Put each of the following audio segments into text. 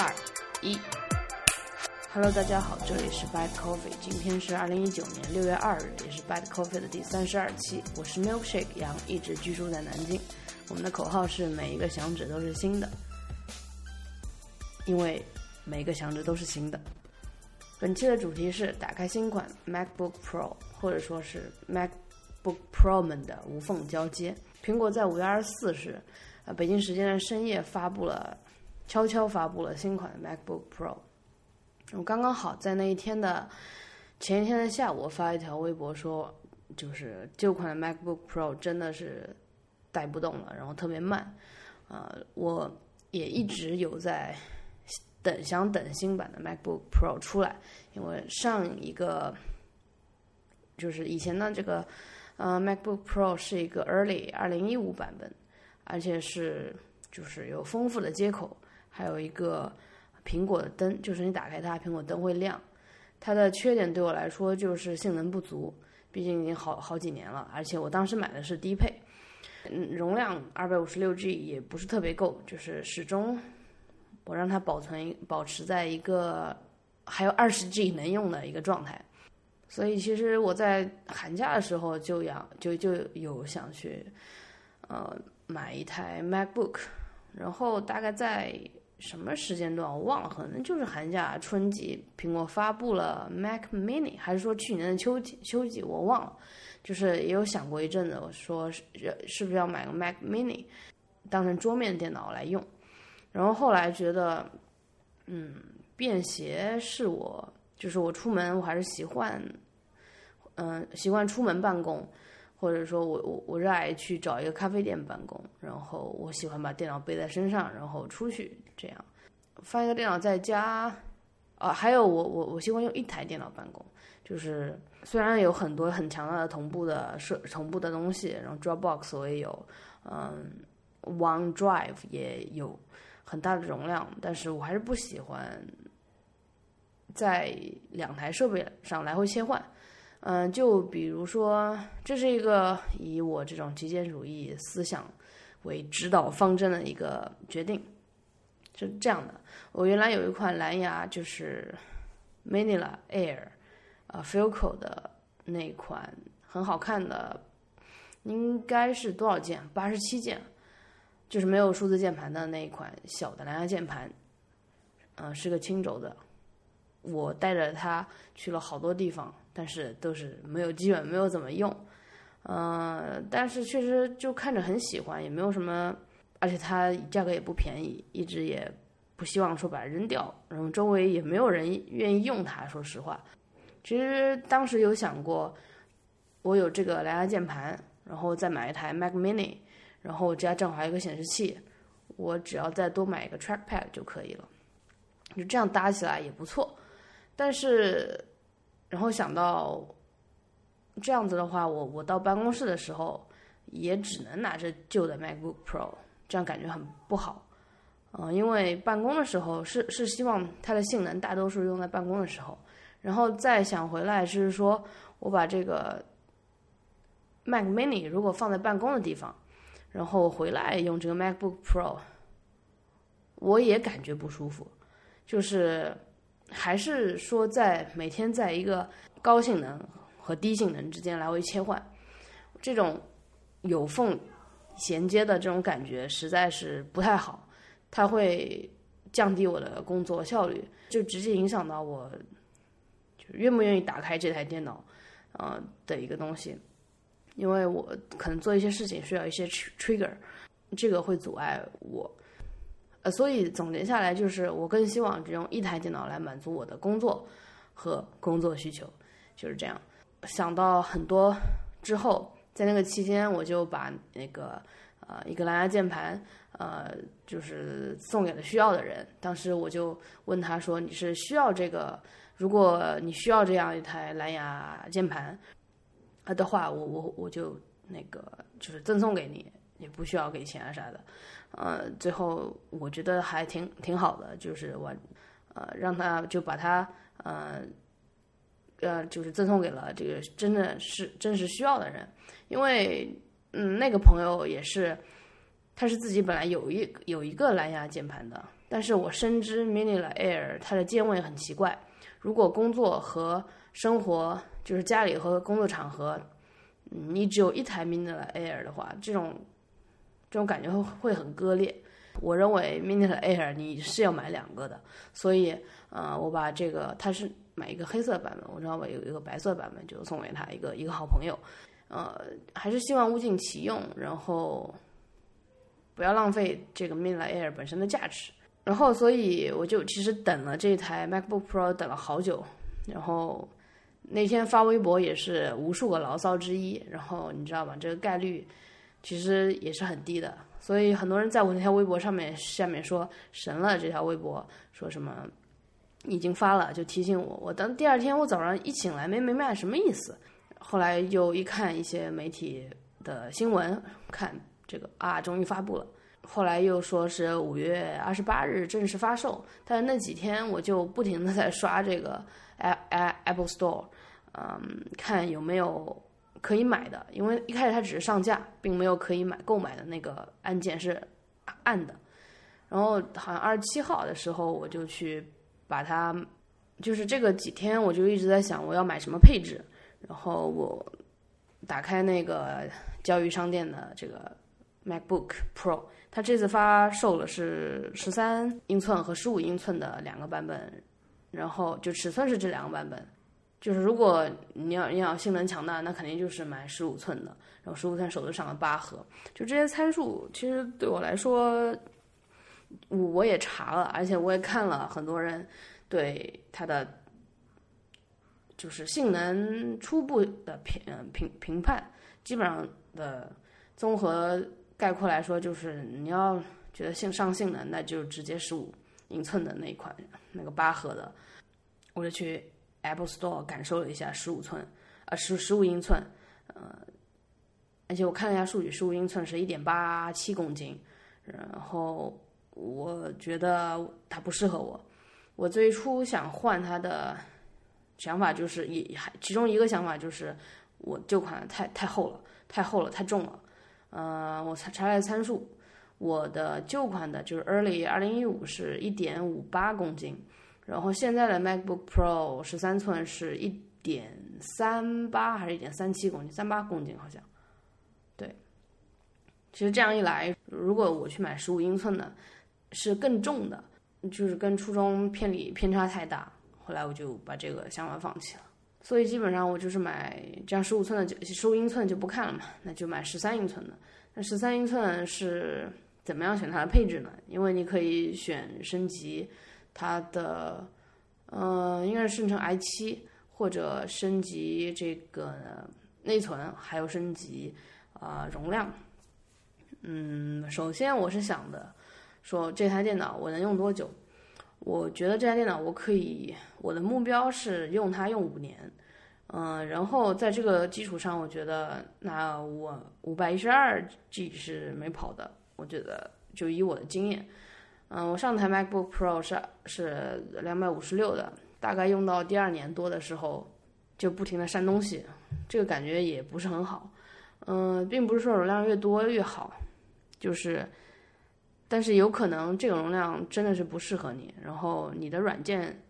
二一，Hello，大家好，这里是 Bad Coffee，今天是二零一九年六月二日，也是 Bad Coffee 的第三十二期。我是 Milkshake 杨，一直居住在南京。我们的口号是每一个响指都是新的，因为每一个响指都是新的。本期的主题是打开新款 MacBook Pro，或者说是 MacBook Pro 们的无缝交接。苹果在五月二十四日，呃，北京时间的深夜发布了。悄悄发布了新款的 MacBook Pro，我刚刚好在那一天的前一天的下午发一条微博说，就是旧款的 MacBook Pro 真的是带不动了，然后特别慢，呃，我也一直有在等，想等新版的 MacBook Pro 出来，因为上一个就是以前的这个呃 MacBook Pro 是一个 Early 二零一五版本，而且是就是有丰富的接口。还有一个苹果的灯，就是你打开它，苹果灯会亮。它的缺点对我来说就是性能不足，毕竟已经好好几年了，而且我当时买的是低配，嗯，容量二百五十六 G 也不是特别够，就是始终我让它保存保持在一个还有二十 G 能用的一个状态。所以其实我在寒假的时候就想就就有想去呃买一台 MacBook，然后大概在。什么时间段我忘了，可能就是寒假春季，苹果发布了 Mac Mini，还是说去年的秋季？秋季我忘了，就是也有想过一阵子，我说是是不是要买个 Mac Mini，当成桌面电脑来用。然后后来觉得，嗯，便携是我，就是我出门我还是习惯，嗯，习惯出门办公。或者说我我我热爱去找一个咖啡店办公，然后我喜欢把电脑背在身上，然后出去这样，放一个电脑在家，啊，还有我我我习惯用一台电脑办公，就是虽然有很多很强大的同步的设同步的东西，然后 Dropbox 我也有，嗯，OneDrive 也有很大的容量，但是我还是不喜欢在两台设备上来回切换。嗯，就比如说，这是一个以我这种极简主义思想为指导方针的一个决定，是这样的。我原来有一款蓝牙，就是 Manila Air，呃，Filco 的那款很好看的，应该是多少键？八十七键，就是没有数字键盘的那一款小的蓝牙键盘，嗯，是个轻轴的。我带着它去了好多地方。但是都是没有，基本没有怎么用，嗯，但是确实就看着很喜欢，也没有什么，而且它价格也不便宜，一直也不希望说把它扔掉，然后周围也没有人愿意用它。说实话，其实当时有想过，我有这个蓝牙键盘，然后再买一台 Mac Mini，然后家正好还有个显示器，我只要再多买一个 Trackpad 就可以了，就这样搭起来也不错，但是。然后想到这样子的话，我我到办公室的时候也只能拿着旧的 MacBook Pro，这样感觉很不好。嗯，因为办公的时候是是希望它的性能大多数用在办公的时候，然后再想回来就是说我把这个 Mac Mini 如果放在办公的地方，然后回来用这个 MacBook Pro，我也感觉不舒服，就是。还是说，在每天在一个高性能和低性能之间来回切换，这种有缝衔接的这种感觉实在是不太好，它会降低我的工作效率，就直接影响到我，就愿不愿意打开这台电脑，呃的一个东西，因为我可能做一些事情需要一些 trigger，这个会阻碍我。呃，所以总结下来就是，我更希望只用一台电脑来满足我的工作和工作需求，就是这样。想到很多之后，在那个期间，我就把那个呃一个蓝牙键盘呃就是送给了需要的人。当时我就问他说：“你是需要这个？如果你需要这样一台蓝牙键盘啊的话，我我我就那个就是赠送给你，也不需要给钱啊啥的。”呃，最后我觉得还挺挺好的，就是我，呃，让他就把他，呃，呃，就是赠送给了这个真的是真实需要的人，因为，嗯，那个朋友也是，他是自己本来有一有一个蓝牙键盘的，但是我深知 Mini Air 它的键位很奇怪，如果工作和生活就是家里和工作场合，你只有一台 Mini Air 的话，这种这种感觉会会很割裂。我认为 Mini Air 你是要买两个的，所以呃，我把这个它是买一个黑色版本，我知道我有一个白色版本，就送给他一个一个好朋友。呃，还是希望物尽其用，然后不要浪费这个 Mini Air 本身的价值。然后，所以我就其实等了这台 MacBook Pro 等了好久。然后那天发微博也是无数个牢骚之一。然后你知道吧，这个概率其实也是很低的。所以很多人在我那条微博上面下面说神了，这条微博说什么已经发了，就提醒我。我等第二天我早上一醒来没明白什么意思。后来又一看一些媒体的新闻，看这个啊，终于发布了。后来又说是五月二十八日正式发售，但是那几天我就不停的在刷这个 Apple Store，嗯，看有没有可以买的，因为一开始它只是上架，并没有可以买购买的那个按键是按的。然后好像二十七号的时候，我就去把它，就是这个几天我就一直在想我要买什么配置，然后我打开那个教育商店的这个 MacBook Pro。它这次发售了是十三英寸和十五英寸的两个版本，然后就尺寸是这两个版本。就是如果你要你要性能强大，那肯定就是买十五寸的。然后十五寸手头上的八核，就这些参数，其实对我来说，我我也查了，而且我也看了很多人对它的就是性能初步的评评评判，基本上的综合。概括来说，就是你要觉得性上性能，那就直接十五英寸的那一款，那个八核的。我就去 Apple Store 感受了一下十五寸，啊十十五英寸，呃，而且我看了一下数据，十五英寸是一点八七公斤，然后我觉得它不适合我。我最初想换它的想法就是，也还其中一个想法就是，我旧款太太厚了，太厚了，太重了。呃，我查查了参数，我的旧款的就是 Early 二零一五是一点五八公斤，然后现在的 MacBook Pro 十三寸是一点三八还是一点三七公斤？三八公斤好像。对，其实这样一来，如果我去买十五英寸的，是更重的，就是跟初中偏离偏差太大，后来我就把这个想法放弃了。所以基本上我就是买这样十五寸的就十五英寸就不看了嘛，那就买十三英寸的。那十三英寸是怎么样选它的配置呢？因为你可以选升级它的，呃，应该是生成 i 七或者升级这个内存，还有升级啊容量。嗯，首先我是想的，说这台电脑我能用多久？我觉得这台电脑我可以，我的目标是用它用五年，嗯，然后在这个基础上，我觉得那我五百一十二 G 是没跑的。我觉得就以我的经验，嗯，我上台 MacBook Pro 是是两百五十六的，大概用到第二年多的时候，就不停的删东西，这个感觉也不是很好，嗯，并不是说容量越多越好，就是。但是有可能这个容量真的是不适合你，然后你的软件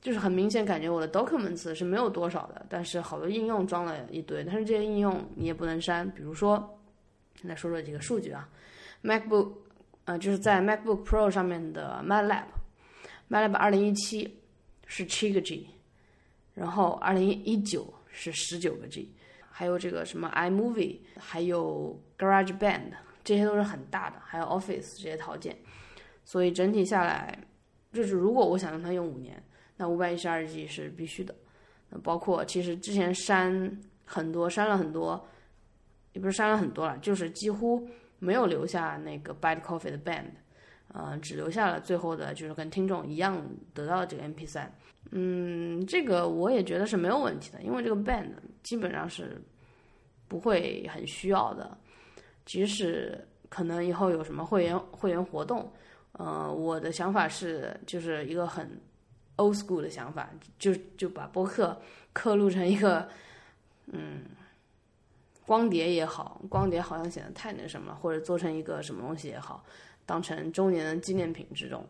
就是很明显感觉我的 Documents 是没有多少的，但是好多应用装了一堆，但是这些应用你也不能删。比如说，来说说几个数据啊，MacBook，呃，就是在 MacBook Pro 上面的 MATLAB，MATLAB 二零一七是七个 G，然后二零一九是十九个 G，还有这个什么 iMovie，还有 GarageBand。这些都是很大的，还有 Office 这些套件，所以整体下来，就是如果我想让它用五年，那五百一十二 G 是必须的。包括其实之前删很多，删了很多，也不是删了很多了，就是几乎没有留下那个 Bad Coffee 的 Band，呃，只留下了最后的就是跟听众一样得到这个 MP 三。嗯，这个我也觉得是没有问题的，因为这个 Band 基本上是不会很需要的。即使可能以后有什么会员会员活动，呃，我的想法是就是一个很 old school 的想法，就就把播客刻录成一个嗯光碟也好，光碟好像显得太那什么了，或者做成一个什么东西也好，当成周年的纪念品这种。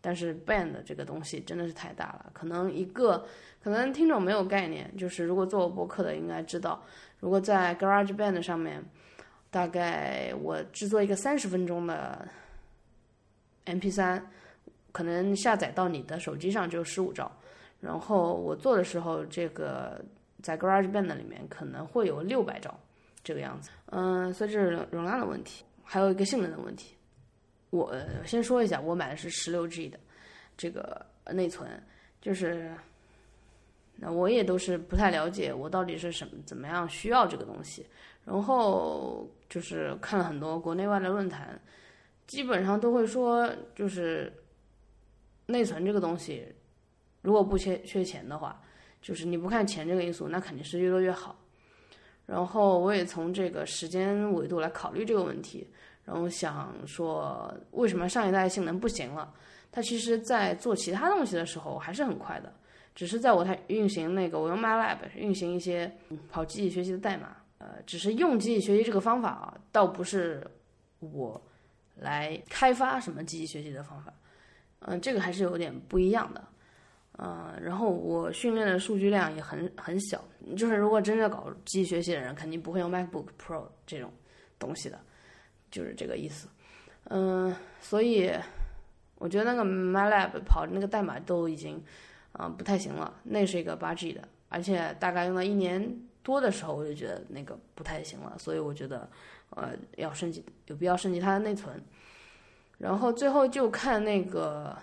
但是 band 这个东西真的是太大了，可能一个可能听众没有概念，就是如果做过播客的应该知道，如果在 Garage Band 上面，大概我制作一个三十分钟的 MP3，可能下载到你的手机上就十五兆，然后我做的时候，这个在 Garage Band 里面可能会有六百兆这个样子，嗯，所以这是容量的问题，还有一个性能的问题。我先说一下，我买的是十六 G 的这个内存，就是那我也都是不太了解我到底是什么怎么样需要这个东西，然后就是看了很多国内外的论坛，基本上都会说，就是内存这个东西，如果不缺缺钱的话，就是你不看钱这个因素，那肯定是越多越好。然后我也从这个时间维度来考虑这个问题。然后想说，为什么上一代性能不行了？它其实，在做其他东西的时候还是很快的，只是在我它运行那个我用 MATLAB 运行一些跑机器学习的代码，呃，只是用机器学习这个方法啊，倒不是我来开发什么机器学习的方法，嗯，这个还是有点不一样的，嗯，然后我训练的数据量也很很小，就是如果真的搞机器学习的人，肯定不会用 MacBook Pro 这种东西的。就是这个意思，嗯，所以我觉得那个 MyLab 跑那个代码都已经啊不太行了。那是一个八 G 的，而且大概用了一年多的时候，我就觉得那个不太行了。所以我觉得呃要升级，有必要升级它的内存。然后最后就看那个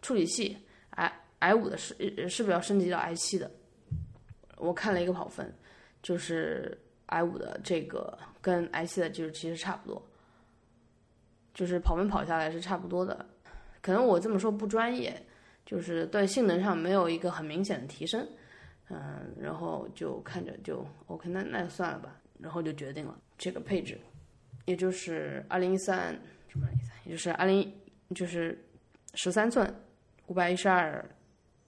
处理器，i i 五的是是不是要升级到 i 七的？我看了一个跑分，就是 i 五的这个跟 i 七的就是其实差不多。就是跑分跑下来是差不多的，可能我这么说不专业，就是对性能上没有一个很明显的提升，嗯，然后就看着就 OK，那那就算了吧，然后就决定了这个配置，也就是二零一三什么一三，也就是二零就是十三寸五百一十二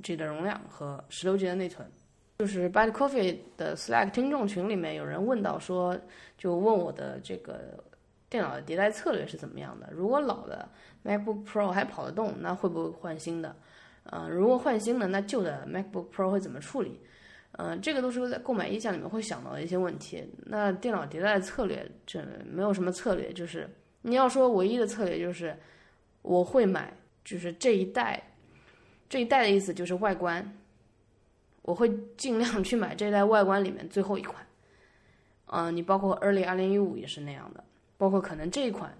G 的容量和十六 G 的内存，就是 Bad Coffee 的 Slack 听众群里面有人问到说，就问我的这个。电脑的迭代策略是怎么样的？如果老的 MacBook Pro 还跑得动，那会不会换新的？嗯，如果换新的，那旧的 MacBook Pro 会怎么处理？嗯，这个都是在购买意向里面会想到的一些问题。那电脑迭代的策略，这没有什么策略，就是你要说唯一的策略就是我会买，就是这一代，这一代的意思就是外观，我会尽量去买这一代外观里面最后一款。嗯，你包括 Early 二零一五也是那样的。包括可能这一款，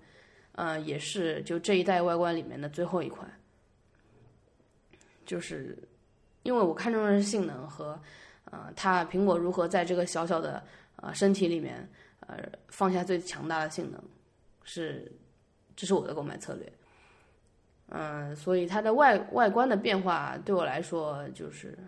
呃，也是就这一代外观里面的最后一款，就是因为我看中的是性能和，呃，它苹果如何在这个小小的呃身体里面，呃，放下最强大的性能，是，这是我的购买策略，嗯，所以它的外外观的变化对我来说就是，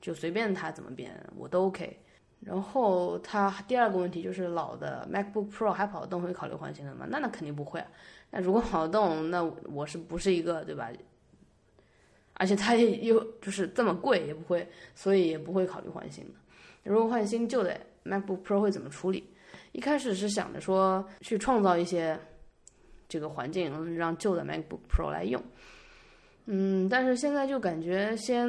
就随便它怎么变我都 OK。然后它第二个问题就是老的 MacBook Pro 还跑得动，会考虑换新的吗？那那肯定不会啊。那如果跑得动，那我是不是一个对吧？而且它也又就是这么贵，也不会，所以也不会考虑换新的。如果换新旧的 MacBook Pro 会怎么处理？一开始是想着说去创造一些这个环境，让旧的 MacBook Pro 来用。嗯，但是现在就感觉先。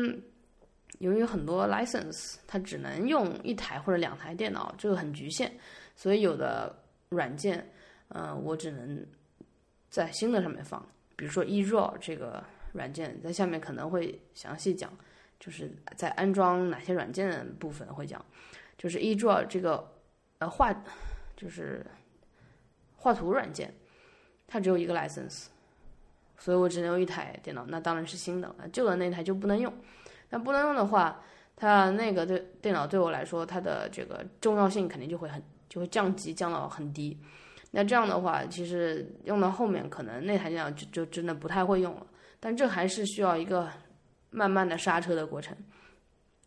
由于很多 license，它只能用一台或者两台电脑，这个很局限，所以有的软件，呃，我只能在新的上面放。比如说 eRaw 这个软件，在下面可能会详细讲，就是在安装哪些软件部分会讲。就是 eRaw 这个呃画，就是画图软件，它只有一个 license，所以我只能用一台电脑，那当然是新的，旧的那台就不能用。那不能用的话，它那个对电脑对我来说，它的这个重要性肯定就会很就会降级降到很低。那这样的话，其实用到后面可能那台电脑就就真的不太会用了。但这还是需要一个慢慢的刹车的过程。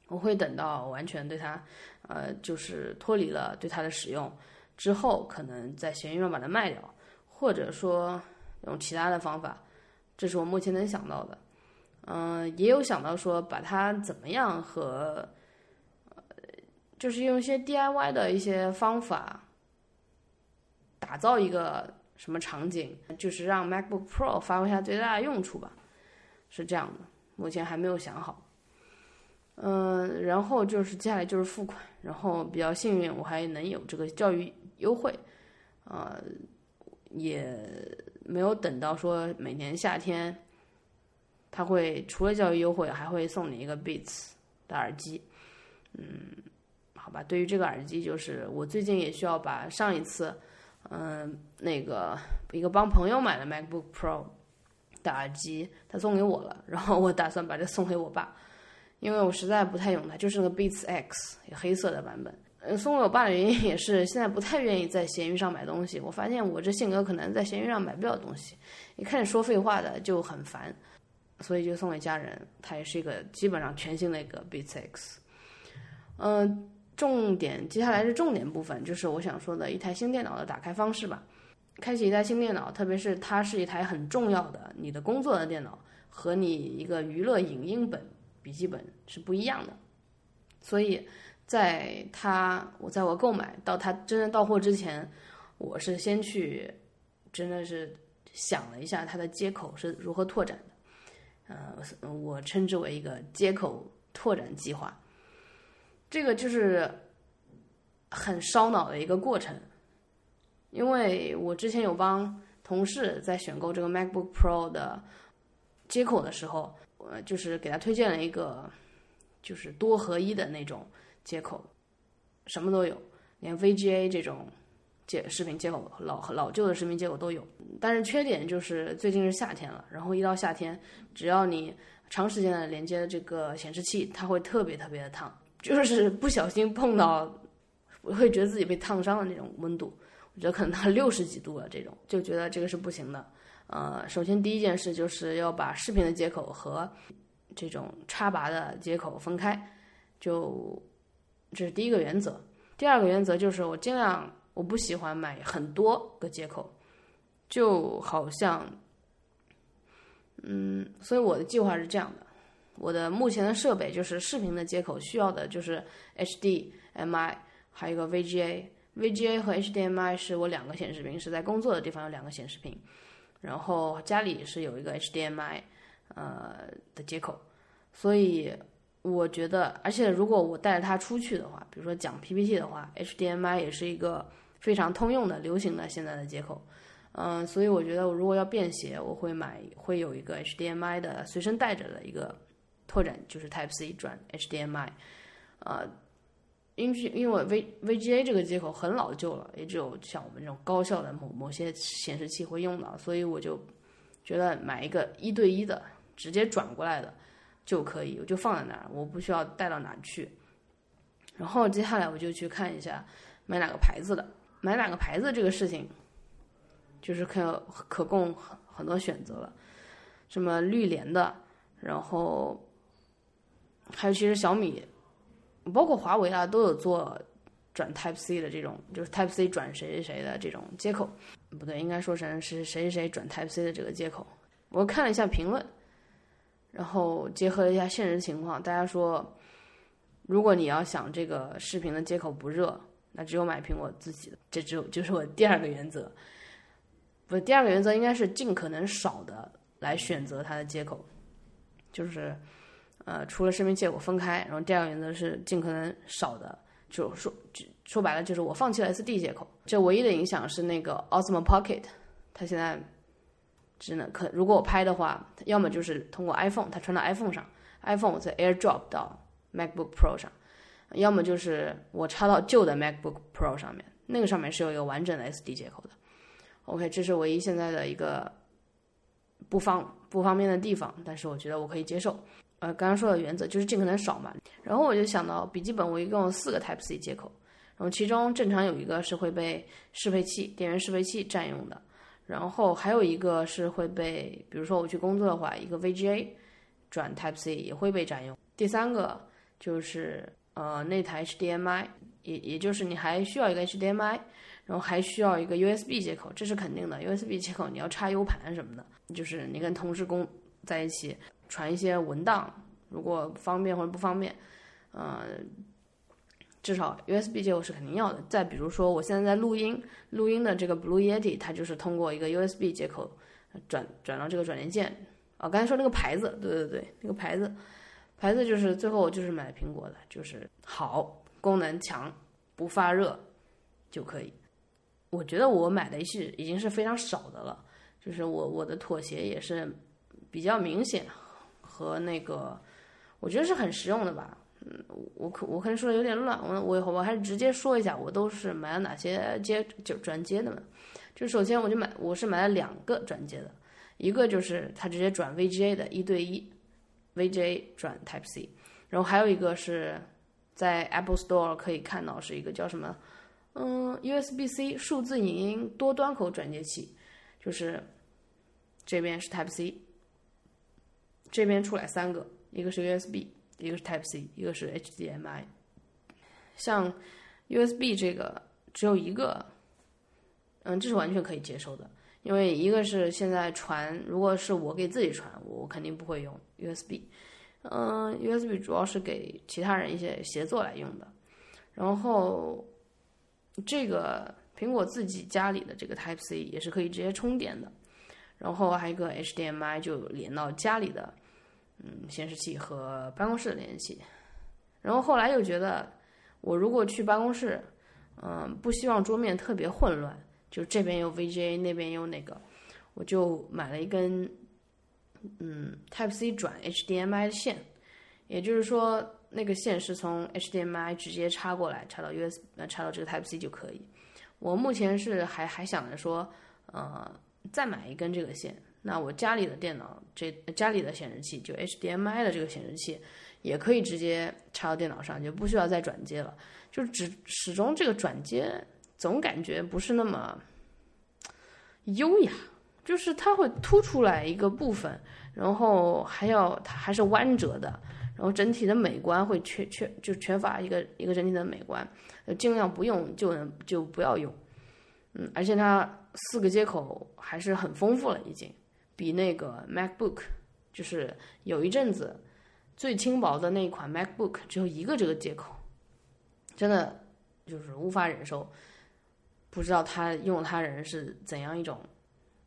我会等到完全对它，呃，就是脱离了对它的使用之后，可能在闲鱼上把它卖掉，或者说用其他的方法。这是我目前能想到的。嗯，也有想到说把它怎么样和，呃，就是用一些 DIY 的一些方法，打造一个什么场景，就是让 MacBook Pro 发挥它最大的用处吧，是这样的。目前还没有想好。嗯，然后就是接下来就是付款，然后比较幸运，我还能有这个教育优惠，呃，也没有等到说每年夏天，他会除了教育优惠，还会送你一个 Beats 的耳机。嗯，好吧，对于这个耳机，就是我最近也需要把上一次，嗯，那个一个帮朋友买的 MacBook Pro 的耳机，他送给我了，然后我打算把这送给我爸。因为我实在不太用它，就是个 Beats X 黑色的版本。嗯，送给我爸的原因也是现在不太愿意在闲鱼上买东西。我发现我这性格可能在闲鱼上买不了东西，一看说废话的就很烦，所以就送给家人。它也是一个基本上全新的一个 Beats X。嗯，重点接下来是重点部分，就是我想说的一台新电脑的打开方式吧。开启一台新电脑，特别是它是一台很重要的你的工作的电脑和你一个娱乐影音本。笔记本是不一样的，所以在它我在我购买到它真正到货之前，我是先去真的是想了一下它的接口是如何拓展的，呃，我称之为一个接口拓展计划。这个就是很烧脑的一个过程，因为我之前有帮同事在选购这个 MacBook Pro 的接口的时候。呃，就是给他推荐了一个，就是多合一的那种接口，什么都有，连 VGA 这种接视频接口，老老旧的视频接口都有。但是缺点就是最近是夏天了，然后一到夏天，只要你长时间的连接这个显示器，它会特别特别的烫，就是不小心碰到，会觉得自己被烫伤的那种温度，我觉得可能到六十几度了，这种就觉得这个是不行的。呃，首先第一件事就是要把视频的接口和这种插拔的接口分开，就这是第一个原则。第二个原则就是我尽量我不喜欢买很多个接口，就好像，嗯，所以我的计划是这样的：我的目前的设备就是视频的接口需要的就是 HDMI，还有一个 VGA。VGA 和 HDMI 是我两个显示屏，是在工作的地方有两个显示屏。然后家里是有一个 HDMI，呃的接口，所以我觉得，而且如果我带着它出去的话，比如说讲 PPT 的话，HDMI 也是一个非常通用的、流行的现在的接口，嗯，所以我觉得我如果要便携，我会买会有一个 HDMI 的随身带着的一个拓展，就是 Type C 转 HDMI，呃。因为因为 V VGA 这个接口很老旧了，也只有像我们这种高效的某某些显示器会用到，所以我就觉得买一个一对一的，直接转过来的就可以，我就放在那儿，我不需要带到哪去。然后接下来我就去看一下买哪个牌子的，买哪个牌子这个事情就是可可供很很多选择了，什么绿联的，然后还有其实小米。包括华为啊，都有做转 Type C 的这种，就是 Type C 转谁谁谁的这种接口，不对，应该说成是谁谁谁转 Type C 的这个接口。我看了一下评论，然后结合了一下现实情况，大家说，如果你要想这个视频的接口不热，那只有买苹果自己的，这只有就是我第二个原则。不，第二个原则应该是尽可能少的来选择它的接口，就是。呃，除了视频接口分开，然后第二个原则是尽可能少的，就说说白了就是我放弃了 SD 接口。这唯一的影响是那个 Osmo Pocket，它现在只能可如果我拍的话，要么就是通过 iPhone，它传到 iPhone 上，iPhone 再 AirDrop 到 MacBook Pro 上，要么就是我插到旧的 MacBook Pro 上面，那个上面是有一个完整的 SD 接口的。OK，这是唯一现在的一个不方不方便的地方，但是我觉得我可以接受。呃，刚刚说的原则就是尽可能少嘛。然后我就想到，笔记本我一共有四个 Type C 接口，然后其中正常有一个是会被适配器、电源适配器占用的，然后还有一个是会被，比如说我去工作的话，一个 VGA 转 Type C 也会被占用。第三个就是呃那台 HDMI，也也就是你还需要一个 HDMI，然后还需要一个 USB 接口，这是肯定的。USB 接口你要插 U 盘什么的，就是你跟同事工在一起。传一些文档，如果方便或者不方便，呃，至少 USB 接口是肯定要的。再比如说，我现在在录音，录音的这个 Blue Yeti，它就是通过一个 USB 接口转转到这个转接键。啊，刚才说那个牌子，对对对，那个牌子，牌子就是最后就是买苹果的，就是好，功能强，不发热就可以。我觉得我买的是已经是非常少的了，就是我我的妥协也是比较明显和那个，我觉得是很实用的吧。嗯，我可我可能说的有点乱，我我我还是直接说一下，我都是买了哪些接就转接的嘛。就首先我就买，我是买了两个转接的，一个就是它直接转 VGA 的一对一，VGA 转 Type C，然后还有一个是在 Apple Store 可以看到是一个叫什么，嗯，USB-C 数字影音多端口转接器，就是这边是 Type C，这边出来三个，一个是 USB。一个是 Type C，一个是 HDMI。像 USB 这个只有一个，嗯，这是完全可以接受的，因为一个是现在传，如果是我给自己传，我肯定不会用 USB。嗯，USB 主要是给其他人一些协作来用的。然后这个苹果自己家里的这个 Type C 也是可以直接充电的。然后还有一个 HDMI 就连到家里的。嗯，显示器和办公室的联系，然后后来又觉得，我如果去办公室，嗯，不希望桌面特别混乱，就这边有 VGA，那边有那个，我就买了一根，嗯，Type C 转 HDMI 的线，也就是说，那个线是从 HDMI 直接插过来，插到 USB，呃，插到这个 Type C 就可以。我目前是还还想着说，呃，再买一根这个线。那我家里的电脑，这家里的显示器就 HDMI 的这个显示器，也可以直接插到电脑上，就不需要再转接了。就只始终这个转接总感觉不是那么优雅，就是它会凸出来一个部分，然后还要它还是弯折的，然后整体的美观会缺缺就缺乏一个一个整体的美观，尽量不用就能就不要用。嗯，而且它四个接口还是很丰富了，已经。比那个 MacBook，就是有一阵子最轻薄的那一款 MacBook 只有一个这个接口，真的就是无法忍受。不知道他用他人是怎样一种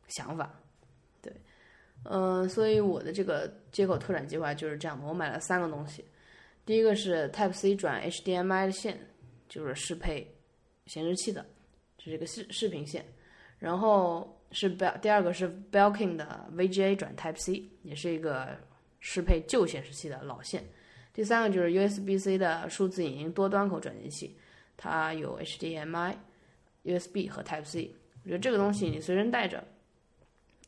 想法，对，嗯，所以我的这个接口拓展计划就是这样的。我买了三个东西，第一个是 Type C 转 HDMI 的线，就是适配显示器的，就这个视视频线，然后。是 Bel 第二个是 Belkin 的 VGA 转 Type C，也是一个适配旧显示器的老线。第三个就是 USB-C 的数字影音多端口转接器，它有 HDMI、USB 和 Type C。我觉得这个东西你随身带着，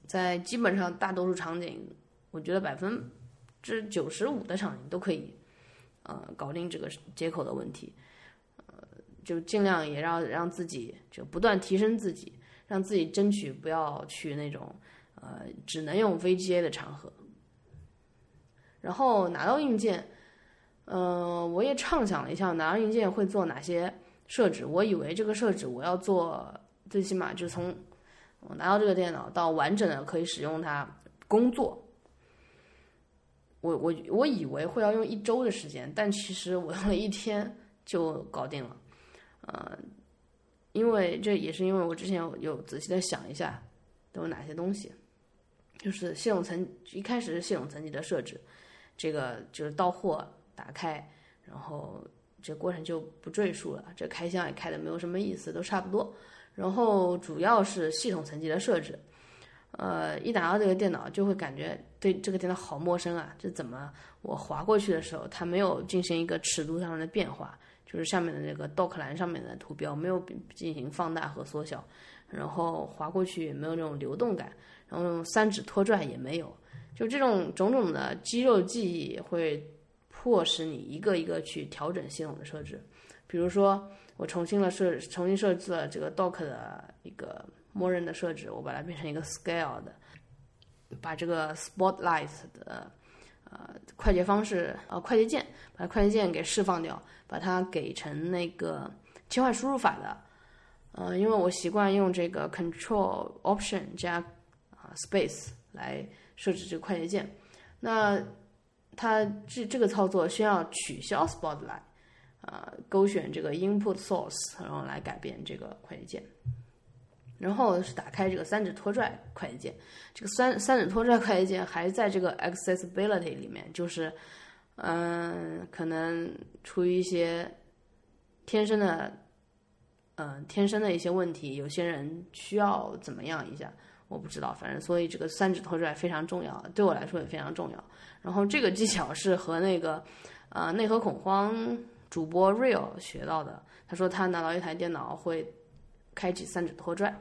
在基本上大多数场景，我觉得百分之九十五的场景都可以，呃，搞定这个接口的问题。呃，就尽量也让让自己就不断提升自己。让自己争取不要去那种，呃，只能用 VGA 的场合。然后拿到硬件，嗯，我也畅想了一下拿到硬件会做哪些设置。我以为这个设置我要做，最起码就从我拿到这个电脑到完整的可以使用它工作，我我我以为会要用一周的时间，但其实我用了一天就搞定了，呃。因为这也是因为我之前有有仔细的想一下都有哪些东西，就是系统层一开始是系统层级的设置，这个就是到货打开，然后这过程就不赘述了，这开箱也开的没有什么意思，都差不多。然后主要是系统层级的设置，呃，一打到这个电脑就会感觉对这个电脑好陌生啊，这怎么我划过去的时候它没有进行一个尺度上的变化？就是下面的那个 dock 栏上面的图标没有进行放大和缩小，然后滑过去也没有那种流动感，然后三指拖拽也没有，就这种种种的肌肉记忆会迫使你一个一个去调整系统的设置。比如说，我重新了设重新设置了这个 dock 的一个默认的设置，我把它变成一个 scale 的，把这个 spotlight 的。呃，快捷方式，呃，快捷键，把快捷键给释放掉，把它给成那个切换输入法的，呃，因为我习惯用这个 Control Option 加啊 Space 来设置这个快捷键。那它这这个操作需要取消 Spotlight，呃勾选这个 input source，然后来改变这个快捷键。然后是打开这个三指拖拽快捷键，这个三三指拖拽快捷键还在这个 accessibility 里面，就是嗯，可能出于一些天生的。嗯，天生的一些问题，有些人需要怎么样一下，我不知道，反正所以这个三指拖拽非常重要，对我来说也非常重要。然后这个技巧是和那个呃内核恐慌主播 Real 学到的，他说他拿到一台电脑会开启三指拖拽，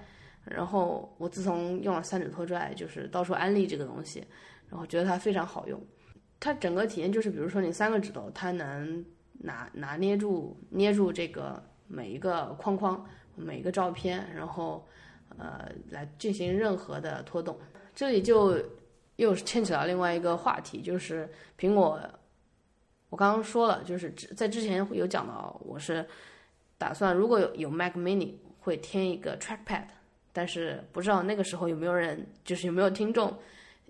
然后我自从用了三指拖拽，就是到处安利这个东西，然后觉得它非常好用。它整个体验就是，比如说你三个指头，它能拿拿捏住捏住这个。每一个框框，每一个照片，然后，呃，来进行任何的拖动。这里就又牵扯到另外一个话题，就是苹果。我刚刚说了，就是在之前有讲到，我是打算如果有有 Mac Mini 会添一个 Trackpad，但是不知道那个时候有没有人，就是有没有听众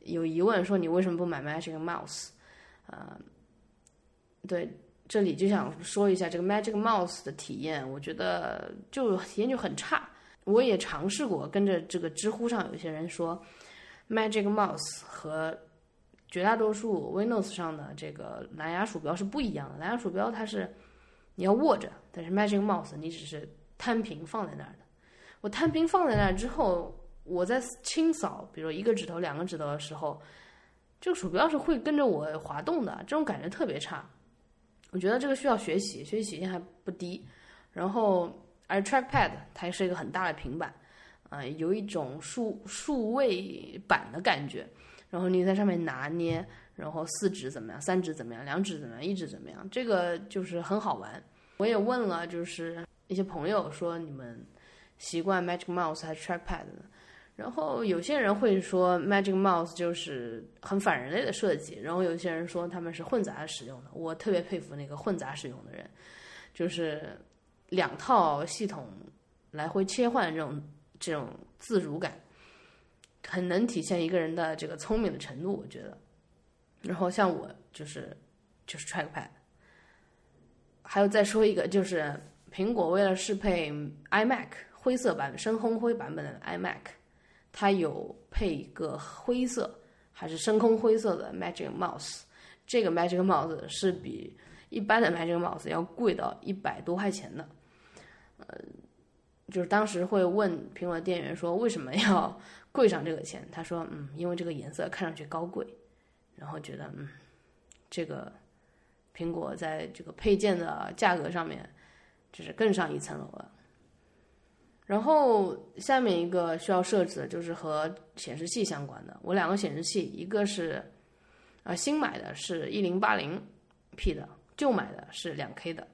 有疑问说你为什么不买 Magic Mouse？呃，对。这里就想说一下这个 Magic Mouse 的体验，我觉得就体验就很差。我也尝试过，跟着这个知乎上有些人说，Magic Mouse 和绝大多数 Windows 上的这个蓝牙鼠标是不一样的。蓝牙鼠标它是你要握着，但是 Magic Mouse 你只是摊平放在那儿的。我摊平放在那儿之后，我在清扫，比如一个指头、两个指头的时候，这个鼠标是会跟着我滑动的，这种感觉特别差。我觉得这个需要学习，学习曲线还不低。然后，而 Trackpad 它是一个很大的平板，啊，有一种数数位板的感觉。然后你在上面拿捏，然后四指怎么样，三指怎么样，两指怎么样，一指怎么样，这个就是很好玩。我也问了，就是一些朋友说，你们习惯 Magic Mouse 还是 Trackpad？然后有些人会说 Magic Mouse 就是很反人类的设计，然后有些人说他们是混杂使用的。我特别佩服那个混杂使用的人，就是两套系统来回切换这种这种自如感，很能体现一个人的这个聪明的程度，我觉得。然后像我就是就是 Trackpad，还有再说一个就是苹果为了适配 iMac 灰色版深空灰版本的 iMac。它有配一个灰色还是深空灰色的 Magic Mouse，这个 Magic Mouse 是比一般的 Magic Mouse 要贵到一百多块钱的。呃，就是当时会问苹果的店员说为什么要 贵上这个钱，他说嗯，因为这个颜色看上去高贵，然后觉得嗯，这个苹果在这个配件的价格上面就是更上一层楼了。然后下面一个需要设置的就是和显示器相关的。我两个显示器，一个是啊新买的是一零八零 P 的，旧买的是两 K 的。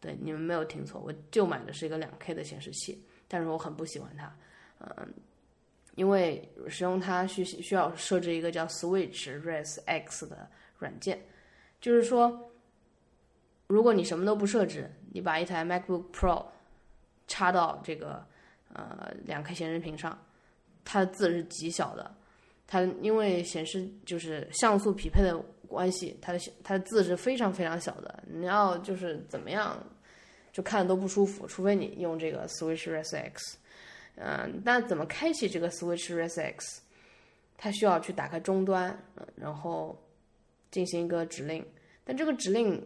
对，你们没有听错，我旧买的是一个两 K 的显示器，但是我很不喜欢它，嗯，因为使用它需需要设置一个叫 Switch Res X 的软件，就是说，如果你什么都不设置，你把一台 MacBook Pro 插到这个。呃，两 K 显示屏上，它的字是极小的，它因为显示就是像素匹配的关系，它的它的字是非常非常小的。你要就是怎么样，就看都不舒服，除非你用这个 Switch Res X。嗯，那怎么开启这个 Switch Res X？它需要去打开终端，然后进行一个指令。但这个指令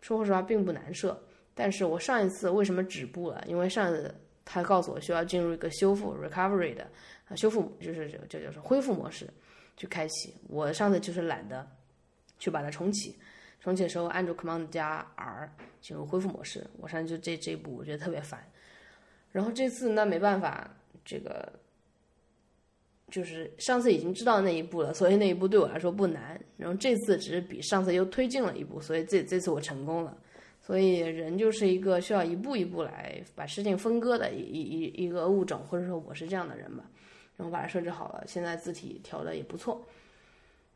说实话并不难设。但是我上一次为什么止步了？因为上次。他告诉我需要进入一个修复 （recovery） 的啊，修复就是这这叫做恢复模式去开启。我上次就是懒得去把它重启，重启的时候按住 Command 加 R 进入恢复模式。我上次就这这一步我觉得特别烦。然后这次那没办法，这个就是上次已经知道那一步了，所以那一步对我来说不难。然后这次只是比上次又推进了一步，所以这这次我成功了。所以人就是一个需要一步一步来把事情分割的一一一一个物种，或者说我是这样的人吧。然后把它设置好了，现在字体调的也不错。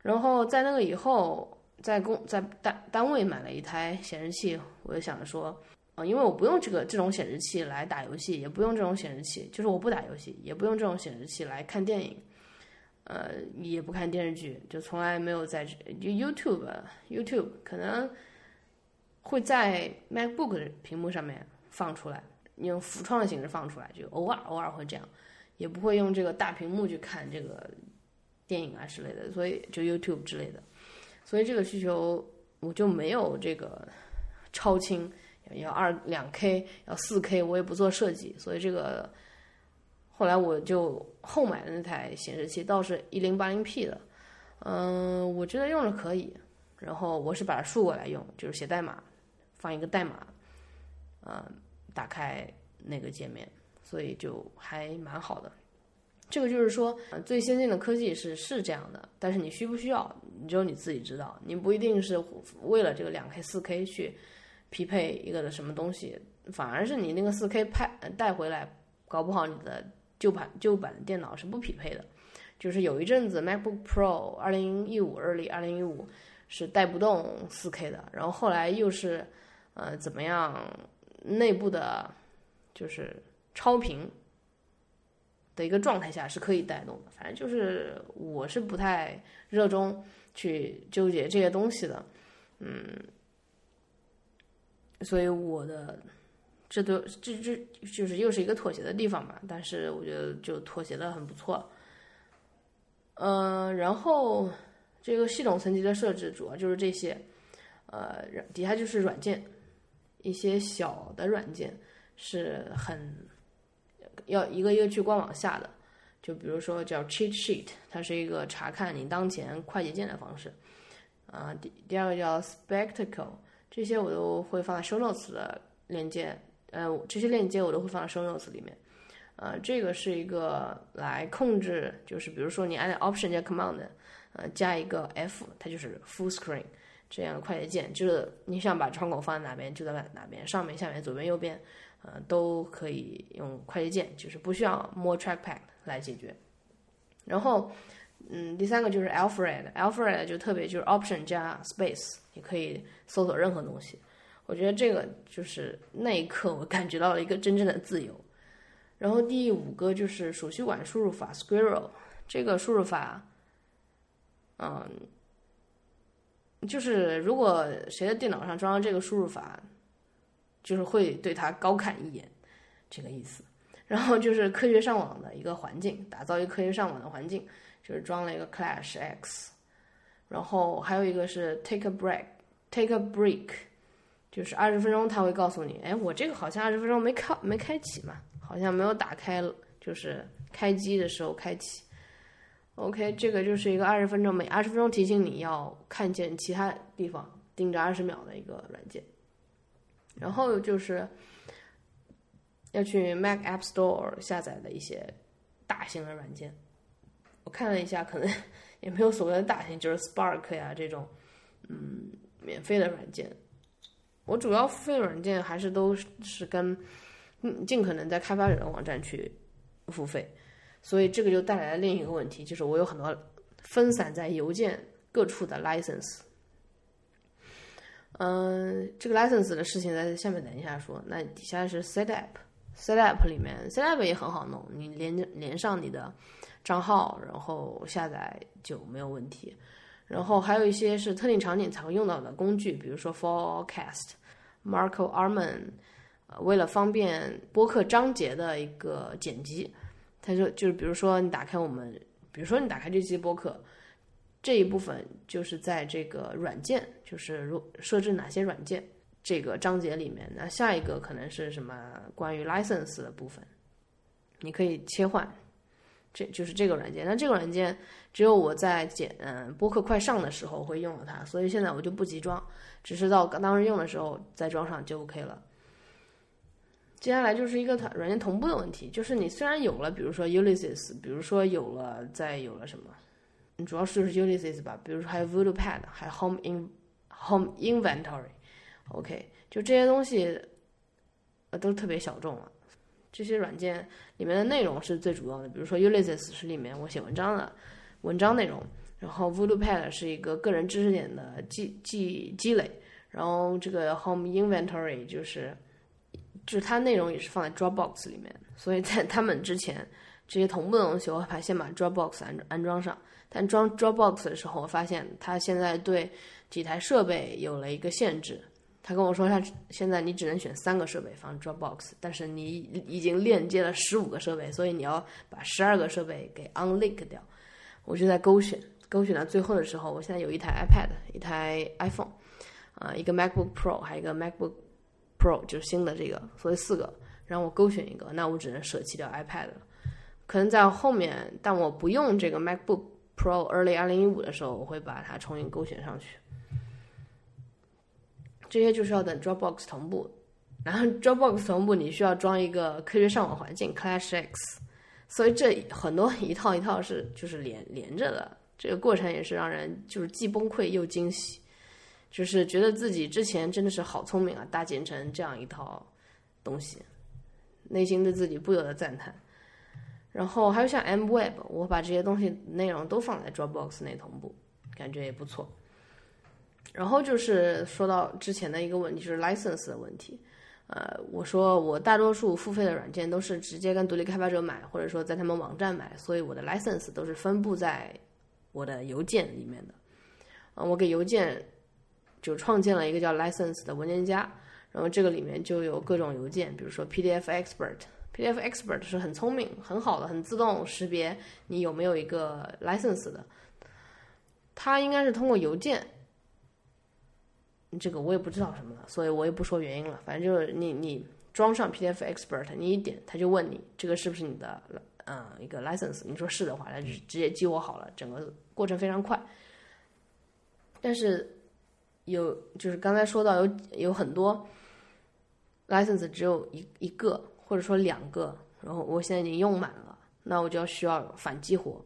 然后在那个以后，在公在单单位买了一台显示器，我就想着说，啊，因为我不用这个这种显示器来打游戏，也不用这种显示器，就是我不打游戏，也不用这种显示器来看电影，呃，也不看电视剧，就从来没有在就 YouTube YouTube 可能。会在 MacBook 的屏幕上面放出来，用浮窗的形式放出来，就偶尔偶尔会这样，也不会用这个大屏幕去看这个电影啊之类的，所以就 YouTube 之类的，所以这个需求我就没有这个超清，要二两 K，要四 K，我也不做设计，所以这个后来我就后买的那台显示器倒是一零八零 P 的，嗯，我觉得用着可以。然后我是把它竖过来用，就是写代码，放一个代码，呃，打开那个界面，所以就还蛮好的。这个就是说，最先进的科技是是这样的，但是你需不需要，只有你自己知道。你不一定是为了这个两 K、四 K 去匹配一个的什么东西，反而是你那个四 K 拍带回来，搞不好你的旧版旧版的电脑是不匹配的。就是有一阵子 MacBook Pro 二零一五 Early 二零一五。是带不动 4K 的，然后后来又是，呃，怎么样？内部的，就是超频的一个状态下是可以带动的。反正就是我是不太热衷去纠结这些东西的，嗯，所以我的这都这这就是又是一个妥协的地方吧。但是我觉得就妥协的很不错，嗯，然后。这个系统层级的设置主要就是这些，呃，底下就是软件，一些小的软件是很要一个一个去官网下的，就比如说叫 Cheat Sheet，它是一个查看你当前快捷键的方式，啊，第第二个叫 Spectacle，这些我都会放在 Show Notes 的链接，呃，这些链接我都会放在 Show Notes 里面，呃，这个是一个来控制，就是比如说你按 Option 加 Command。呃，加一个 F，它就是 Full Screen 这样的快捷键，就是你想把窗口放在哪边就在哪哪边，上面、下面、左边、右边，呃，都可以用快捷键，就是不需要摸 Trackpad 来解决。然后，嗯，第三个就是 Alfred，Alfred 就特别就是 Option 加 Space，你可以搜索任何东西。我觉得这个就是那一刻我感觉到了一个真正的自由。然后第五个就是鼠须管输入法 Squirrel，这个输入法。嗯，就是如果谁的电脑上装了这个输入法，就是会对他高看一眼，这个意思。然后就是科学上网的一个环境，打造一个科学上网的环境，就是装了一个 Clash X。然后还有一个是 Take a Break，Take a Break，就是二十分钟他会告诉你，哎，我这个好像二十分钟没开没开启嘛，好像没有打开，就是开机的时候开启。OK，这个就是一个二十分钟，每二十分钟提醒你要看见其他地方，盯着二十秒的一个软件。然后就是要去 Mac App Store 下载的一些大型的软件。我看了一下，可能 也没有所谓的大型，就是 Spark 呀这种，嗯，免费的软件。我主要付费软件还是都是跟尽可能在开发者的网站去付费。所以这个就带来了另一个问题，就是我有很多分散在邮件各处的 license。嗯，这个 license 的事情在下面等一下说。那底下是 setup，setup 里面 setup 也很好弄，你连连上你的账号，然后下载就没有问题。然后还有一些是特定场景才会用到的工具，比如说 forecast、Marco Arman，呃，为了方便播客章节的一个剪辑。他说，就是比如说你打开我们，比如说你打开这期播客，这一部分就是在这个软件，就是如设置哪些软件这个章节里面。那下一个可能是什么关于 license 的部分，你可以切换，这就是这个软件。那这个软件只有我在剪嗯播客快上的时候会用到它，所以现在我就不急装，只是到当时用的时候再装上就 OK 了。接下来就是一个它软件同步的问题，就是你虽然有了，比如说 Ulysses，比如说有了，再有了什么，主要是就是 Ulysses 吧，比如说还有 Voodoo Pad，还有 Home In Home Inventory，OK，就这些东西，呃，都特别小众了。这些软件里面的内容是最主要的，比如说 Ulysses 是里面我写文章的文章内容，然后 Voodoo Pad 是一个个人知识点的积积积累，然后这个 Home Inventory 就是。就是它内容也是放在 Dropbox 里面，所以在他们之前这些同步的东西，我还先把 Dropbox 安安装上。但装 Dropbox 的时候，我发现它现在对几台设备有了一个限制，他跟我说，他现在你只能选三个设备放 Dropbox，但是你已经链接了十五个设备，所以你要把十二个设备给 unlink 掉。我就在勾选，勾选到最后的时候，我现在有一台 iPad，一台 iPhone，啊，一个 MacBook Pro，还有一个 MacBook Pro，就是新的这个，所以四个，让我勾选一个，那我只能舍弃掉 iPad 了。可能在后面，但我不用这个 MacBook Pro Early 二零一五的时候，我会把它重新勾选上去。这些就是要等 Dropbox 同步，然后 Dropbox 同步，你需要装一个科学上网环境 ClashX，所以这很多一套一套是就是连连着的，这个过程也是让人就是既崩溃又惊喜，就是觉得自己之前真的是好聪明啊，搭建成这样一套东西，内心对自己不由得赞叹。然后还有像 MWeb，我把这些东西内容都放在 Dropbox 内同步，感觉也不错。然后就是说到之前的一个问题，就是 license 的问题。呃，我说我大多数付费的软件都是直接跟独立开发者买，或者说在他们网站买，所以我的 license 都是分布在我的邮件里面的。呃，我给邮件就创建了一个叫 license 的文件夹，然后这个里面就有各种邮件，比如说 PDF Expert。PDF Expert 是很聪明、很好的、很自动识别你有没有一个 license 的。它应该是通过邮件。这个我也不知道什么了，所以我也不说原因了。反正就是你你装上 PDF Expert，你一点他就问你这个是不是你的嗯一个 license，你说是的话，他就直接激活好了，整个过程非常快。但是有就是刚才说到有有很多 license 只有一一个或者说两个，然后我现在已经用满了，那我就要需要反激活，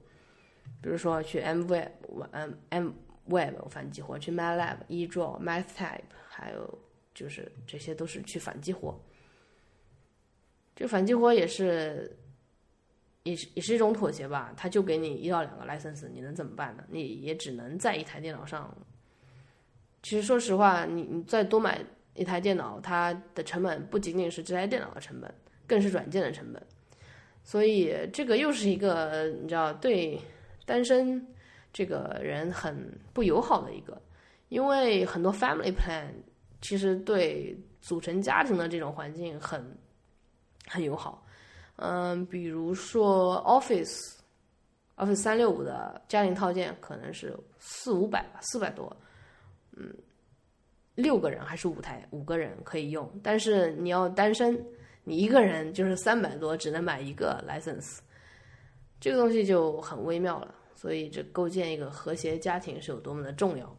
比如说去 M V M M。Web 反激活，去 MATLAB、eDraw、MathType，还有就是这些都是去反激活。这反激活也是，也是也是一种妥协吧。他就给你一到两个 license，你能怎么办呢？你也只能在一台电脑上。其实说实话，你你再多买一台电脑，它的成本不仅仅是这台电脑的成本，更是软件的成本。所以这个又是一个你知道对单身。这个人很不友好的一个，因为很多 family plan 其实对组成家庭的这种环境很很友好，嗯，比如说 Office Office 三六五的家庭套件可能是四五百吧，四百多，嗯，六个人还是五台五个人可以用，但是你要单身，你一个人就是三百多，只能买一个 license，这个东西就很微妙了。所以，这构建一个和谐家庭是有多么的重要。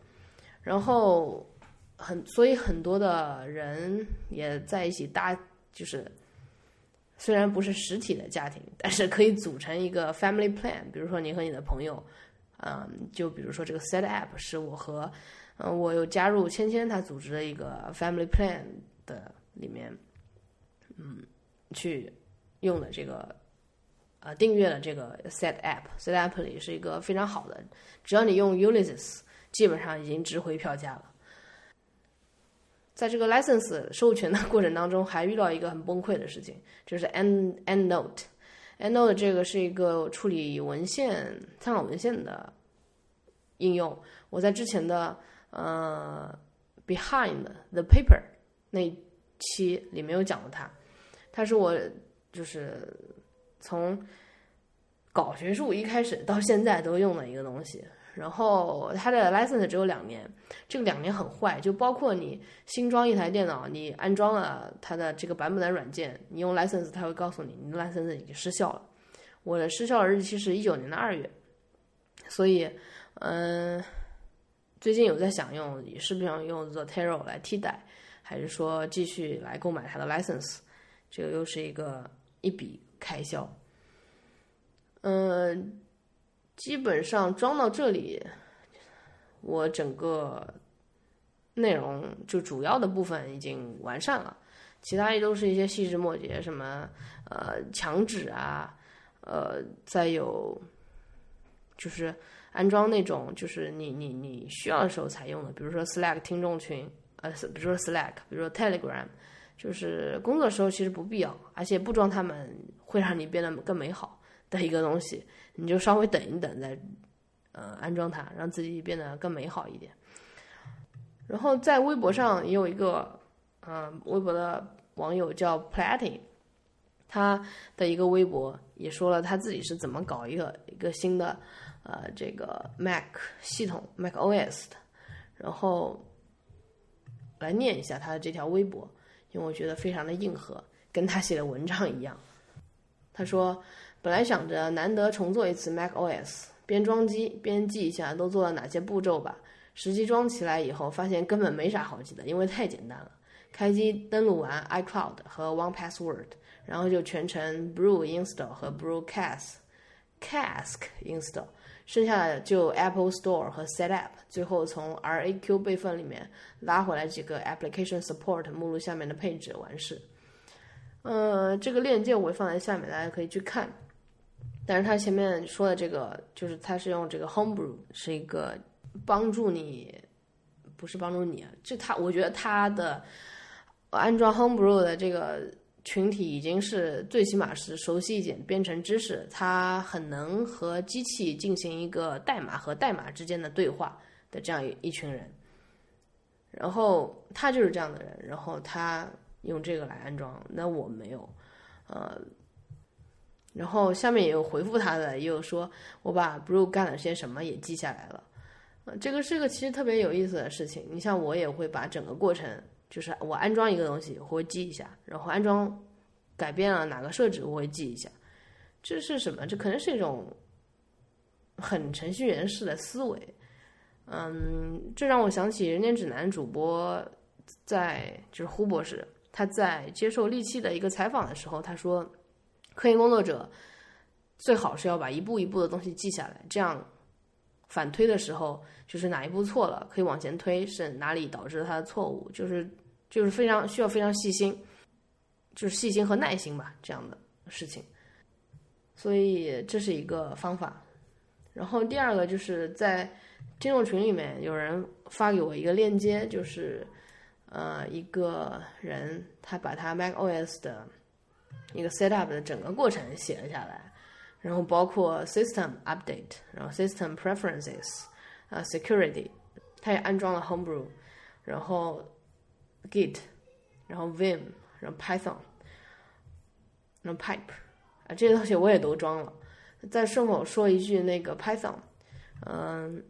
然后，很所以很多的人也在一起搭，就是虽然不是实体的家庭，但是可以组成一个 family plan。比如说，你和你的朋友，嗯，就比如说这个 Set App 是我和嗯，我有加入芊芊他组织的一个 family plan 的里面，嗯，去用的这个。呃，订阅了这个 Set App，Set App 里是一个非常好的，只要你用 Unices，基本上已经值回票价了。在这个 license 授权的过程当中，还遇到一个很崩溃的事情，就是 End EndNote。EndNote 这个是一个处理文献、参考文献的应用。我在之前的呃 Behind the Paper 那期里面有讲过它，它是我就是。从搞学术一开始到现在都用的一个东西，然后它的 license 只有两年，这个两年很坏，就包括你新装一台电脑，你安装了它的这个版本的软件，你用 license，它会告诉你你的 license 已经失效了。我的失效的日期是一九年的二月，所以嗯，最近有在想用，是不是要用 Zotero 来替代，还是说继续来购买它的 license？这个又是一个一笔。开销，嗯，基本上装到这里，我整个内容就主要的部分已经完善了，其他也都是一些细枝末节，什么呃墙纸啊，呃，再有就是安装那种就是你你你需要的时候才用的，比如说 Slack 听众群，呃，比如说 Slack，比如说 Telegram。就是工作的时候其实不必要，而且不装它们会让你变得更美好的一个东西，你就稍微等一等再，呃，安装它，让自己变得更美好一点。然后在微博上也有一个，嗯，微博的网友叫 Platy，他的一个微博也说了他自己是怎么搞一个一个新的，呃，这个 Mac 系统 Mac OS 的，然后来念一下他的这条微博，因为我觉得非常的硬核，跟他写的文章一样。他说，本来想着难得重做一次 Mac OS，边装机边记一下都做了哪些步骤吧。实际装起来以后，发现根本没啥好记的，因为太简单了。开机登录完 iCloud 和 One Password，然后就全程 brew install 和 brew cask cask install，剩下的就 Apple Store 和 Setup，最后从 RAQ 备份里面拉回来几个 Application Support 目录下面的配置，完事。呃，这个链接我会放在下面，大家可以去看。但是它前面说的这个，就是它是用这个 Homebrew，是一个。帮助你，不是帮助你，这它我觉得它的安装 Homebrew 的这个群体已经是最起码是熟悉一点编程知识，他很能和机器进行一个代码和代码之间的对话的这样一群人。然后他就是这样的人，然后他用这个来安装，那我没有，呃，然后下面也有回复他的，也有说我把 Brew 干了些什么也记下来了。呃，这个是个其实特别有意思的事情。你像我也会把整个过程，就是我安装一个东西，我会记一下，然后安装改变了哪个设置，我会记一下。这是什么？这可能是一种很程序员式的思维。嗯，这让我想起《人间指南》主播在就是胡博士他在接受利器的一个采访的时候，他说，科研工作者最好是要把一步一步的东西记下来，这样。反推的时候，就是哪一步错了，可以往前推，是哪里导致他的错误，就是就是非常需要非常细心，就是细心和耐心吧，这样的事情。所以这是一个方法。然后第二个就是在听众群里面有人发给我一个链接，就是呃一个人他把他 Mac OS 的一个 set up 的整个过程写了下来。然后包括 system update，然后 system preferences，啊 security，他也安装了 Homebrew，然后 Git，然后 Vim，然后 Python，然后 Pipe，啊这些东西我也都装了。再顺口说一句，那个 Python，嗯，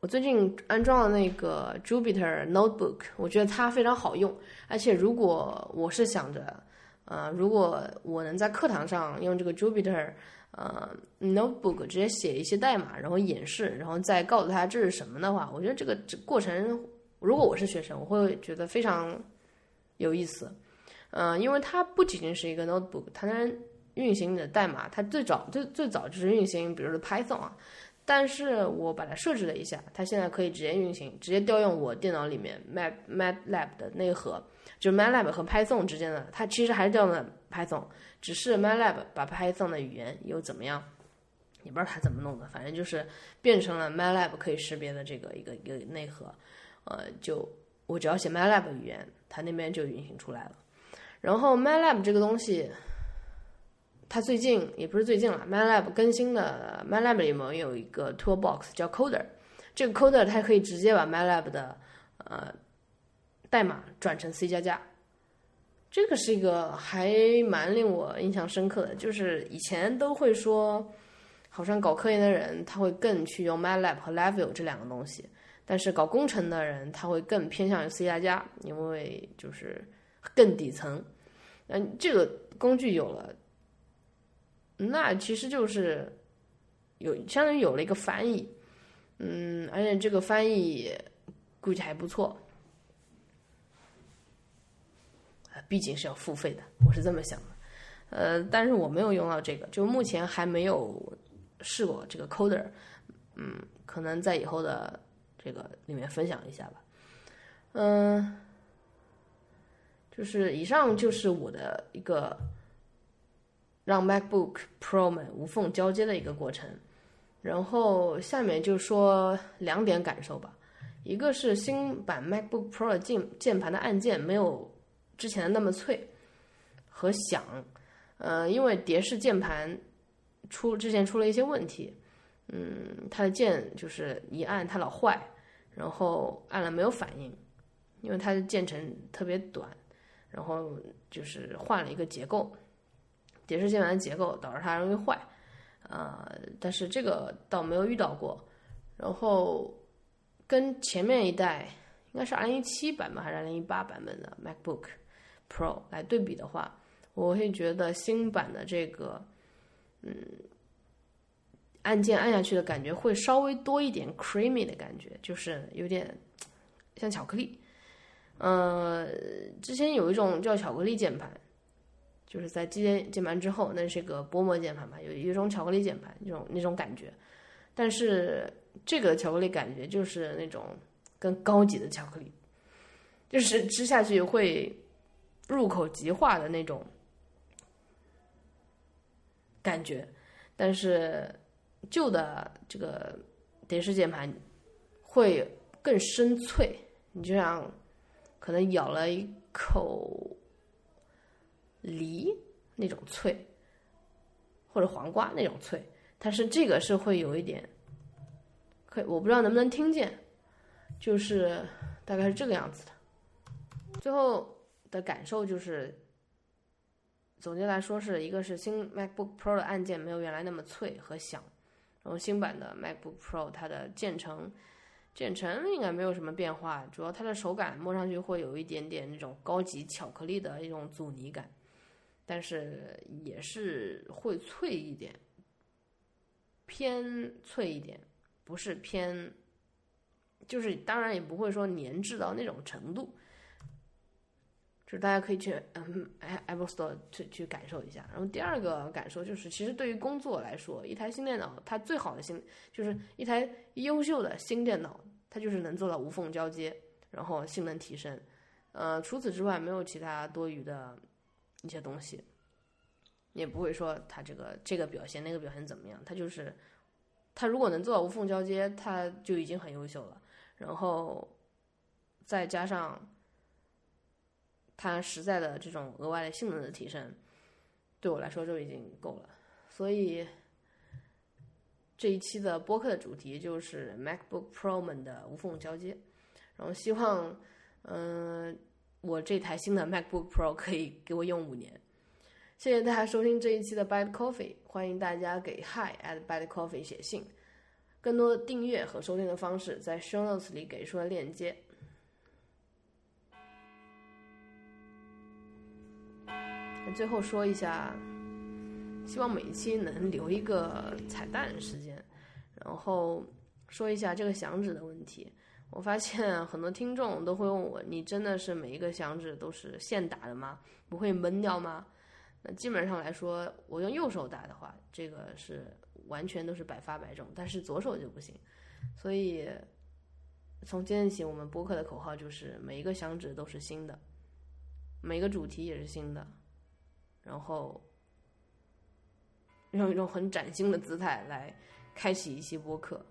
我最近安装了那个 Jupyter Notebook，我觉得它非常好用，而且如果我是想着。呃，如果我能在课堂上用这个 Jupyter，呃，Notebook 直接写一些代码，然后演示，然后再告诉他这是什么的话，我觉得这个这过程，如果我是学生，我会觉得非常有意思。嗯，因为它不仅仅是一个 Notebook，它能运行你的代码，它最早最最早就是运行，比如说 Python 啊。但是我把它设置了一下，它现在可以直接运行，直接调用我电脑里面 Mat Matlab 的内核，就是 Matlab 和 Python 之间的，它其实还是调用的 Python，只是 Matlab 把 Python 的语言又怎么样，也不知道它怎么弄的，反正就是变成了 Matlab 可以识别的这个一个一个内核，呃，就我只要写 Matlab 语言，它那边就运行出来了。然后 Matlab 这个东西。它最近也不是最近了，MATLAB 更新的 MATLAB 里面有一个 Toolbox 叫 Coder，这个 Coder 它可以直接把 MATLAB 的呃代码转成 C 加加，这个是一个还蛮令我印象深刻的，就是以前都会说，好像搞科研的人他会更去用 MATLAB 和 Level 这两个东西，但是搞工程的人他会更偏向于 C 加加，因为就是更底层，嗯，这个工具有了。那其实就是有相当于有了一个翻译，嗯，而且这个翻译估计还不错，毕竟是要付费的，我是这么想的，呃，但是我没有用到这个，就目前还没有试过这个 Coder，嗯，可能在以后的这个里面分享一下吧，嗯，就是以上就是我的一个。让 MacBook Pro 们无缝交接的一个过程，然后下面就说两点感受吧。一个是新版 MacBook Pro 键键盘的按键没有之前的那么脆和响，呃，因为蝶式键盘出之前出了一些问题，嗯，它的键就是一按它老坏，然后按了没有反应，因为它的键程特别短，然后就是换了一个结构，叠式键盘的结构导致它容易坏，呃，但是这个倒没有遇到过。然后跟前面一代应该是二零一七版本还是二零一八版本的 MacBook Pro 来对比的话，我会觉得新版的这个，嗯。按键按下去的感觉会稍微多一点 creamy 的感觉，就是有点像巧克力。呃，之前有一种叫巧克力键盘，就是在机械键盘之后，那是个薄膜键盘嘛，有一种巧克力键盘那种那种感觉。但是这个巧克力感觉就是那种更高级的巧克力，就是吃下去会入口即化的那种感觉，但是。旧的这个电视键盘会更深脆，你就像可能咬了一口梨那种脆，或者黄瓜那种脆，但是这个是会有一点，可我不知道能不能听见，就是大概是这个样子的。最后的感受就是。总结来说，是一个是新 MacBook Pro 的按键没有原来那么脆和响。然后新版的 MacBook Pro 它的键程，键程应该没有什么变化，主要它的手感摸上去会有一点点那种高级巧克力的一种阻尼感，但是也是会脆一点，偏脆一点，不是偏，就是当然也不会说粘滞到那种程度。就是大家可以去嗯，Apple Store 去去感受一下。然后第二个感受就是，其实对于工作来说，一台新电脑它最好的新就是一台优秀的新电脑，它就是能做到无缝交接，然后性能提升。呃，除此之外没有其他多余的一些东西，也不会说它这个这个表现那个表现怎么样。它就是它如果能做到无缝交接，它就已经很优秀了。然后再加上。它实在的这种额外的性能的提升，对我来说就已经够了。所以这一期的播客的主题就是 MacBook Pro 们的无缝交接。然后希望，嗯，我这台新的 MacBook Pro 可以给我用五年。谢谢大家收听这一期的 Bad Coffee，欢迎大家给 Hi at Bad Coffee 写信。更多的订阅和收听的方式在 Show Notes 里给出了链接。最后说一下，希望每一期能留一个彩蛋时间，然后说一下这个响指的问题。我发现很多听众都会问我：“你真的是每一个响指都是现打的吗？不会闷掉吗？”那基本上来说，我用右手打的话，这个是完全都是百发百中，但是左手就不行。所以从今天起，我们播客的口号就是每一个响指都是新的，每个主题也是新的。然后用一种很崭新的姿态来开启一期播客。